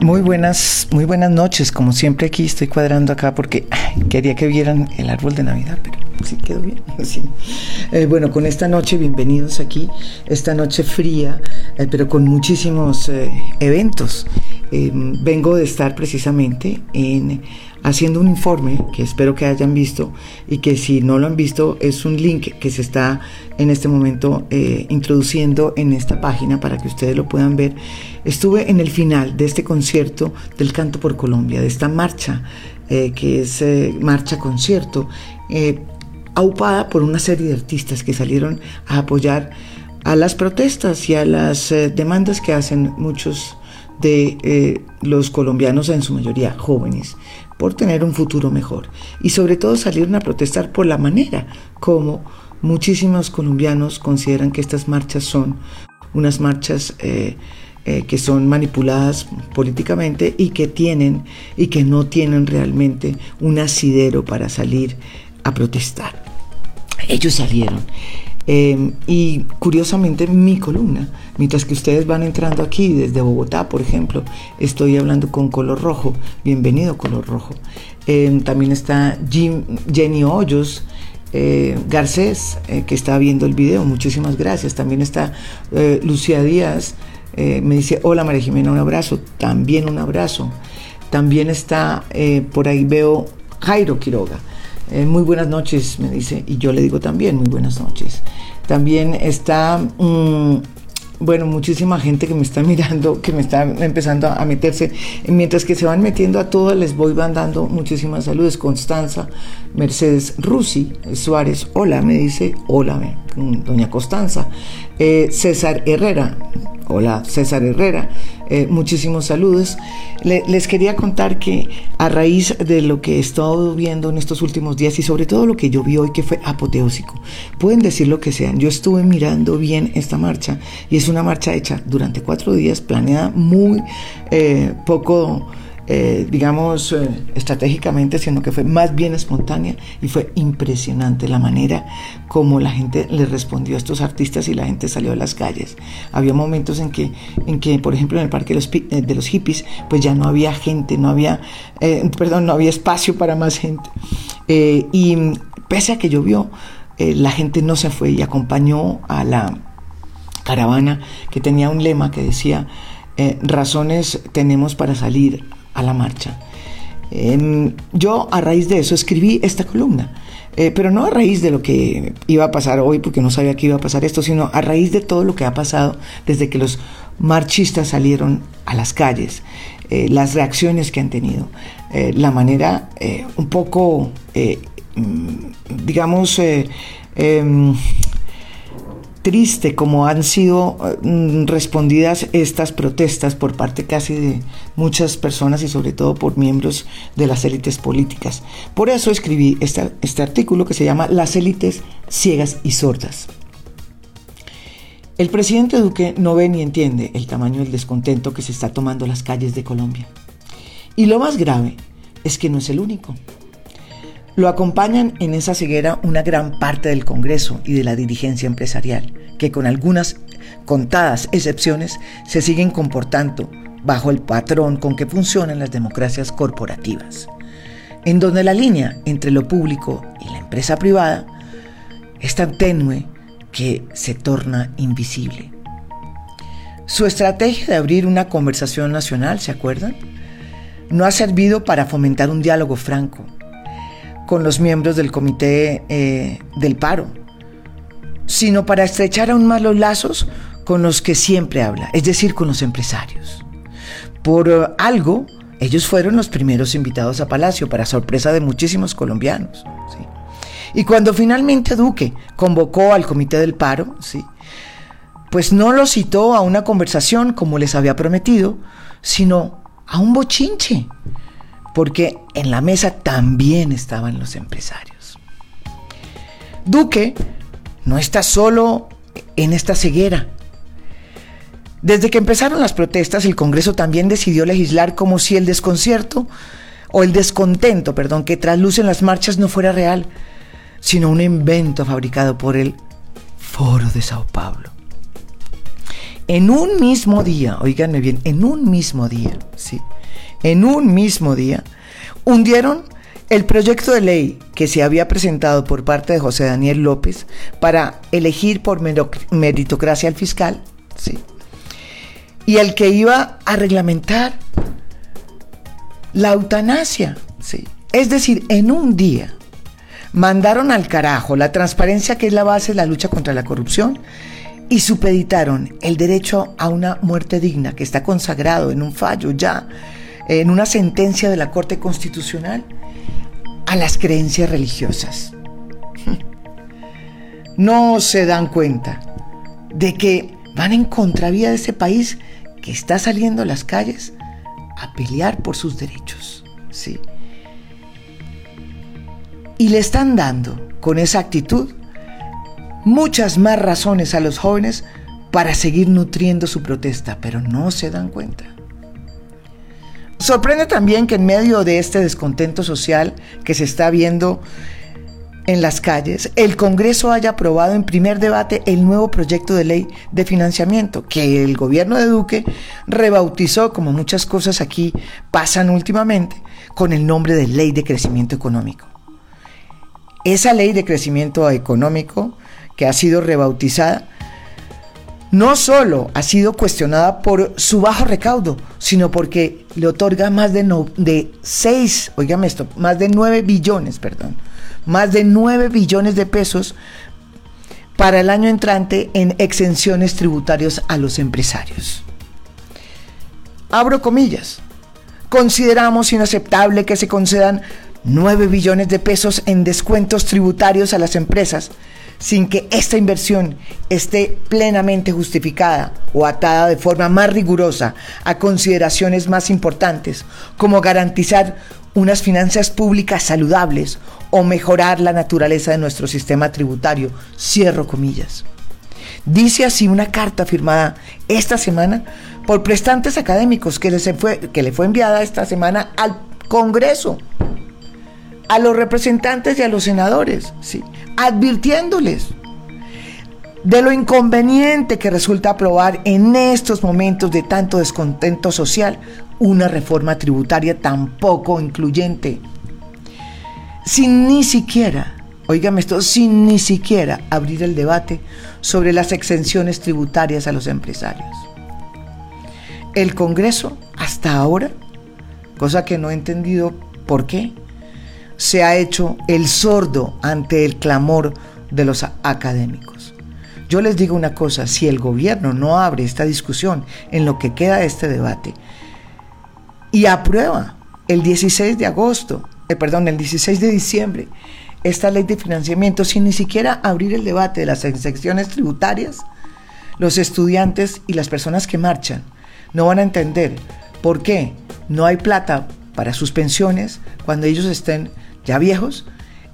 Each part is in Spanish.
Muy buenas, muy buenas noches. Como siempre aquí estoy cuadrando acá porque quería que vieran el árbol de Navidad, pero sí quedó bien. Eh, bueno, con esta noche, bienvenidos aquí. Esta noche fría, eh, pero con muchísimos eh, eventos. vengo de estar precisamente en haciendo un informe que espero que hayan visto y que si no lo han visto es un link que se está en este momento eh, introduciendo en esta página para que ustedes lo puedan ver. Estuve en el final de este concierto del Canto por Colombia, de esta marcha eh, que es eh, marcha concierto, aupada por una serie de artistas que salieron a apoyar a las protestas y a las demandas que hacen muchos de los colombianos, en su mayoría jóvenes, por tener un futuro mejor y sobre todo salieron a protestar por la manera como muchísimos colombianos consideran que estas marchas son unas marchas eh, eh, que son manipuladas políticamente y que tienen y que no tienen realmente un asidero para salir a protestar. Ellos salieron Em, y curiosamente mi columna, mientras que ustedes van entrando aquí desde Bogotá, por ejemplo, estoy hablando con color rojo. Bienvenido color rojo. Em, también está Jim, Jenny Hoyos. Eh, Garcés, eh, que está viendo el video, muchísimas gracias. También está eh, Lucía Díaz, me dice, hola María Jimena, un abrazo, también un abrazo. También está, por ahí veo Jairo Quiroga, eh, muy buenas noches, me dice, y yo le digo también muy buenas noches. También está, mm, bueno, muchísima gente que me está mirando, que me está empezando a meterse. Mientras que se van metiendo a todos, les voy mandando muchísimas saludos. Constanza, Mercedes Rusi, Suárez, hola, me dice, hola, doña Constanza. Eh, César Herrera, hola, César Herrera. Eh, muchísimos saludos. les quería contar que a raíz de lo que he estado viendo en estos últimos días y sobre todo lo que yo vi hoy que fue apoteósico, pueden decir lo que sean, yo estuve mirando bien esta marcha y es una marcha hecha durante cuatro días, planeada muy eh, poco eh, digamos, eh, estratégicamente, sino que fue más bien espontánea y fue impresionante la manera como la gente le respondió a estos artistas y la gente salió a las calles. Había momentos en que, en que por ejemplo, en el Parque de los, eh, de los Hippies, pues ya no había gente, no había, perdón, no había espacio para más gente. y pese a que llovió, la gente no se fue y acompañó a la caravana que tenía un lema que decía, razones tenemos para salir a la marcha. Em, yo a raíz de eso escribí esta columna, eh, pero no a raíz de lo que iba a pasar hoy, porque no sabía que iba a pasar esto, sino a raíz de todo lo que ha pasado desde que los marchistas salieron a las calles, eh, las reacciones que han tenido, eh, la manera un poco, mm, digamos, em, triste como han sido mm, respondidas estas protestas por parte casi de muchas personas y sobre todo por miembros de las élites políticas. Por eso escribí este artículo que se llama Las élites ciegas y sordas. El presidente Duque no ve ni entiende el tamaño del descontento que se está tomando las calles de Colombia. Y lo más grave es que no es el único. Lo acompañan en esa ceguera una gran parte del Congreso y de la dirigencia empresarial, que con algunas contadas excepciones se siguen comportando bajo el patrón con que funcionan las democracias corporativas, en donde la línea entre lo público y la empresa privada es tan tenue que se torna invisible. Su estrategia de abrir una conversación nacional, ¿se acuerdan? No ha servido para fomentar un diálogo franco, con los miembros del comité eh, del paro, sino para estrechar aún más los lazos con los que siempre habla, es decir, con los empresarios. Por eh, algo, ellos fueron los primeros invitados a Palacio, para sorpresa de muchísimos colombianos. Y cuando finalmente Duque convocó al comité del paro, ¿sí? pues no lo citó a una conversación como les había prometido, sino a un bochinche porque en la mesa también estaban los empresarios. Duque no está solo en esta ceguera. Desde que empezaron las protestas, el Congreso también decidió legislar como si el desconcierto o el descontento, perdón, que traslucen las marchas no fuera real, sino un invento fabricado por el Foro de Sao Paulo. en un mismo día, oíganme bien, en un mismo día, sí, en un mismo día, hundieron el proyecto de ley que se había presentado por parte de José Daniel López para elegir por meritocracia al fiscal, sí, y el que iba a reglamentar la eutanasia, sí. Es decir, en un día mandaron al carajo la transparencia que es la base de la lucha contra la corrupción y supeditaron el derecho a una muerte digna que está consagrado en un fallo ya, en una sentencia de la Corte Constitucional, a las creencias religiosas. No se dan cuenta de que van en contravía de ese país que está saliendo a las calles a pelear por sus derechos. ¿sí? Y le están dando con esa actitud muchas más razones a los jóvenes para seguir nutriendo su protesta, pero no se dan cuenta. Sorprende también que en medio de este descontento social que se está viendo en las calles, el Congreso haya aprobado en primer debate el nuevo proyecto de ley de financiamiento que el gobierno de Duque rebautizó, como muchas cosas aquí pasan últimamente, con el nombre de Ley de Crecimiento Económico. Esa ley de crecimiento económico que ha sido rebautizada no solo ha sido cuestionada por su bajo recaudo, sino porque le otorga más de, no, de 6, oígame esto, más de 9 billones, perdón, más de 9 billones de pesos para el año entrante en exenciones tributarias a los empresarios. Abro comillas. Consideramos inaceptable que se concedan 9 billones de pesos en descuentos tributarios a las empresas sin que esta inversión esté plenamente justificada o atada de forma más rigurosa a consideraciones más importantes, como garantizar unas finanzas públicas saludables o mejorar la naturaleza de nuestro sistema tributario. Cierro comillas. Dice así una carta firmada esta semana por prestantes académicos que, fue, que le fue enviada esta semana al Congreso, a los representantes y a los senadores, ¿sí? advirtiéndoles de lo inconveniente que resulta aprobar en estos momentos de tanto descontento social una reforma tributaria tan poco incluyente sin ni siquiera, oígame esto, sin ni siquiera abrir el debate sobre las exenciones tributarias a los empresarios. El Congreso, hasta ahora, cosa que no he entendido por qué, se ha hecho el sordo ante el clamor de los académicos. Yo les digo una cosa, si el gobierno no abre esta discusión en lo que queda de este debate y aprueba el 16 de agosto eh, perdón, el 16 de diciembre, esta ley de financiamiento sin ni siquiera abrir el debate de las excepciones tributarias, los estudiantes y las personas que marchan no van a entender por qué no hay plata para sus pensiones cuando ellos estén ya viejos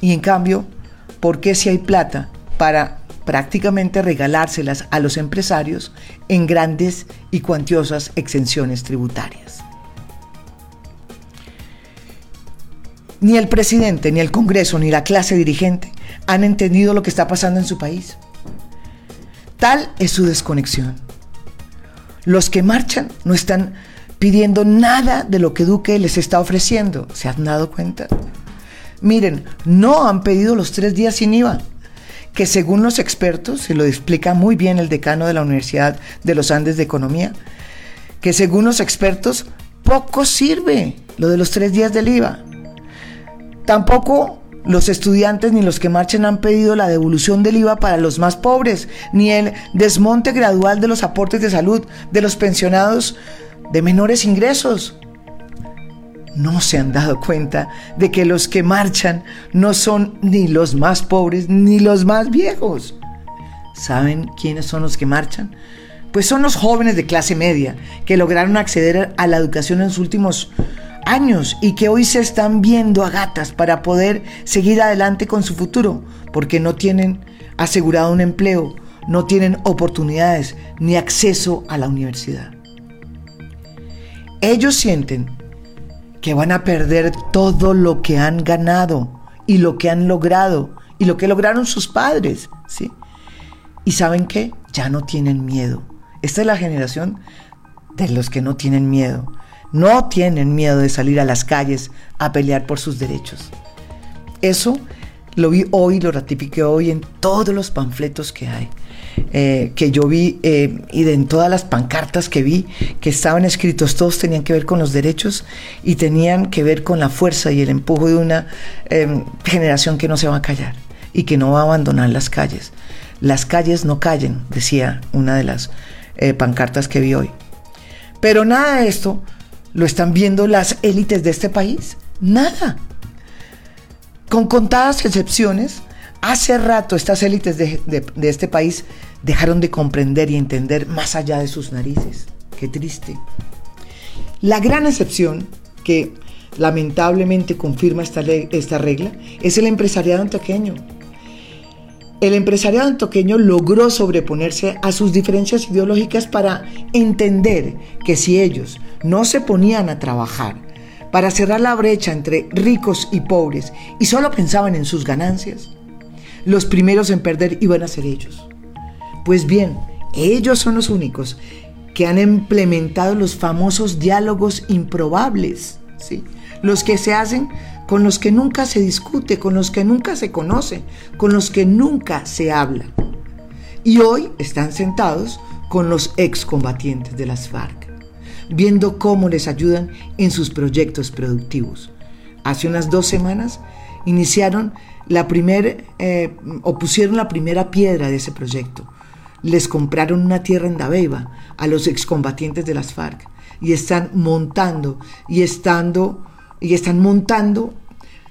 y en cambio, por qué si hay plata para prácticamente regalárselas a los empresarios en grandes y cuantiosas exenciones tributarias. Ni el presidente, ni el Congreso, ni la clase dirigente han entendido lo que está pasando en su país. Tal es su desconexión. Los que marchan no están pidiendo nada de lo que Duque les está ofreciendo. ¿Se han dado cuenta? Miren, no han pedido los tres días sin IVA, que según los expertos, se lo explica muy bien el decano de la Universidad de los Andes de Economía, que según los expertos poco sirve lo de los tres días del IVA. Tampoco los estudiantes ni los que marchen han pedido la devolución del IVA para los más pobres, ni el desmonte gradual de los aportes de salud de los pensionados de menores ingresos. No se han dado cuenta de que los que marchan no son ni los más pobres ni los más viejos. ¿Saben quiénes son los que marchan? Pues son los jóvenes de clase media que lograron acceder a la educación en los últimos años y que hoy se están viendo a gatas para poder seguir adelante con su futuro, porque no tienen asegurado un empleo, no tienen oportunidades ni acceso a la universidad. Ellos sienten que van a perder todo lo que han ganado y lo que han logrado y lo que lograron sus padres, ¿sí? Y saben qué, ya no tienen miedo. Esta es la generación de los que no tienen miedo. No tienen miedo de salir a las calles a pelear por sus derechos. Eso lo vi hoy, lo ratifiqué hoy en todos los panfletos que hay. Eh, que yo vi eh, y de en todas las pancartas que vi que estaban escritos, todos tenían que ver con los derechos y tenían que ver con la fuerza y el empujo de una em, generación que no se va a callar y que no va a abandonar las calles. Las calles no callen, decía una de las eh, pancartas que vi hoy. Pero nada de esto lo están viendo las élites de este país. Nada. Con contadas excepciones, hace rato estas élites de, este país dejaron de comprender y entender más allá de sus narices. Qué triste. La gran excepción que lamentablemente confirma esta, esta regla es el empresariado antioqueño el empresariado antoqueño logró sobreponerse a sus diferencias ideológicas para entender que si ellos no se ponían a trabajar para cerrar la brecha entre ricos y pobres y solo pensaban en sus ganancias, los primeros en perder iban a ser ellos. Pues bien, ellos son los únicos que han implementado los famosos diálogos improbables, ¿sí? los que se hacen con los que nunca se discute, con los que nunca se conoce, con los que nunca se habla. Y hoy están sentados con los excombatientes de las FARC, viendo cómo les ayudan en sus proyectos productivos. Hace unas dos semanas iniciaron la primera, eh, o pusieron la primera piedra de ese proyecto. Les compraron una tierra en Dabeiba a los excombatientes de las FARC y están montando y estando y están montando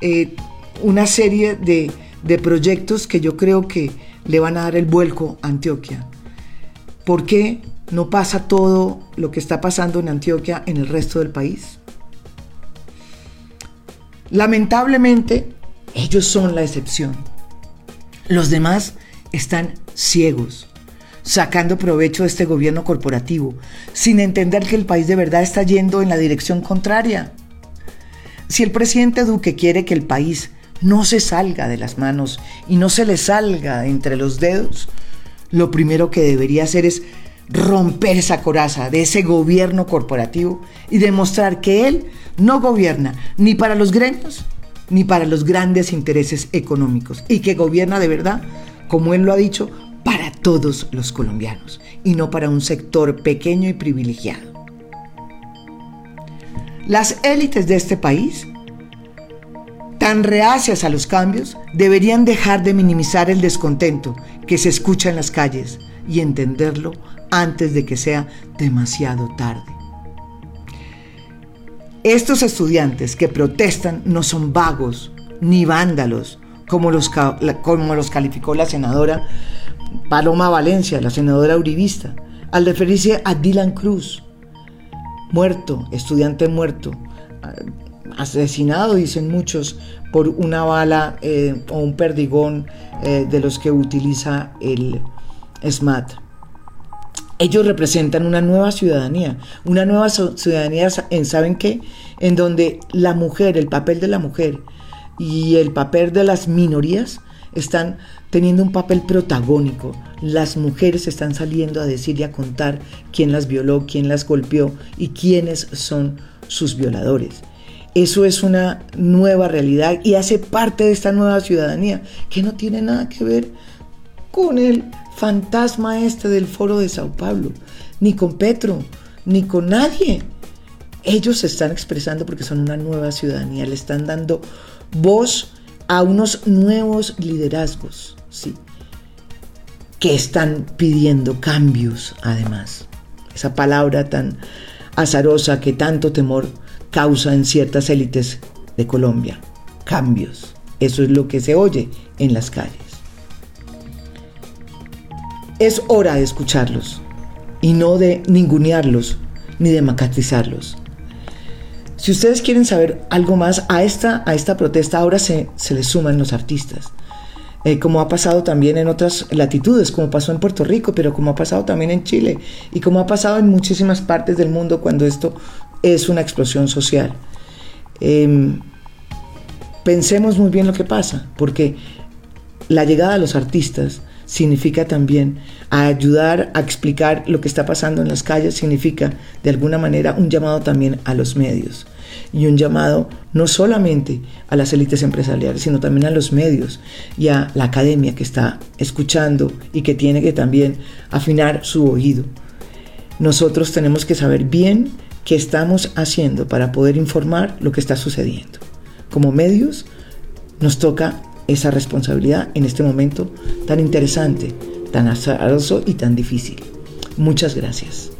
eh, una serie de, de proyectos que yo creo que le van a dar el vuelco a Antioquia. ¿Por qué no pasa todo lo que está pasando en Antioquia en el resto del país? Lamentablemente, ellos son la excepción. Los demás están ciegos, sacando provecho de este gobierno corporativo, sin entender que el país de verdad está yendo en la dirección contraria. Si el presidente Duque quiere que el país no se salga de las manos y no se le salga entre los dedos, lo primero que debería hacer es romper esa coraza de ese gobierno corporativo y demostrar que él no gobierna ni para los gremios ni para los grandes intereses económicos y que gobierna de verdad, como él lo ha dicho, para todos los colombianos y no para un sector pequeño y privilegiado. Las élites de este país, tan reacias a los cambios, deberían dejar de minimizar el descontento que se escucha en las calles y entenderlo antes de que sea demasiado tarde. Estos estudiantes que protestan no son vagos ni vándalos, como los, como los calificó la senadora Paloma Valencia, la senadora uribista, al referirse a Dylan Cruz, muerto, estudiante muerto, asesinado, dicen muchos, por una bala eh, o un perdigón eh, de los que utiliza el SMAT. Ellos representan una nueva ciudadanía, una nueva ciudadanía en, ¿saben qué? En donde la mujer, el papel de la mujer y el papel de las minorías están teniendo un papel protagónico. Las mujeres están saliendo a decir y a contar quién las violó, quién las golpeó y quiénes son sus violadores. Eso es una nueva realidad y hace parte de esta nueva ciudadanía que no tiene nada que ver con el fantasma este del foro de Sao Paulo, ni con Petro, ni con nadie. Ellos se están expresando porque son una nueva ciudadanía, le están dando voz a unos nuevos liderazgos, ¿sí? que están pidiendo cambios además. Esa palabra tan azarosa que tanto temor causa en ciertas élites de Colombia. Cambios. Eso es lo que se oye en las calles. Es hora de escucharlos y no de ningunearlos ni de macatizarlos. Si ustedes quieren saber algo más a esta, a esta protesta, ahora se, se le suman los artistas. Eh, como ha pasado también en otras latitudes, como pasó en Puerto Rico, pero como ha pasado también en Chile y como ha pasado en muchísimas partes del mundo cuando esto es una explosión social. Em, pensemos muy bien lo que pasa, porque la llegada de los artistas significa también ayudar a explicar lo que está pasando en las calles, significa de alguna manera un llamado también a los medios y un llamado no solamente a las élites empresariales, sino también a los medios y a la academia que está escuchando y que tiene que también afinar su oído. Nosotros tenemos que saber bien qué estamos haciendo para poder informar lo que está sucediendo. Como medios nos toca esa responsabilidad en este momento tan interesante, tan azaroso y tan difícil. Muchas gracias.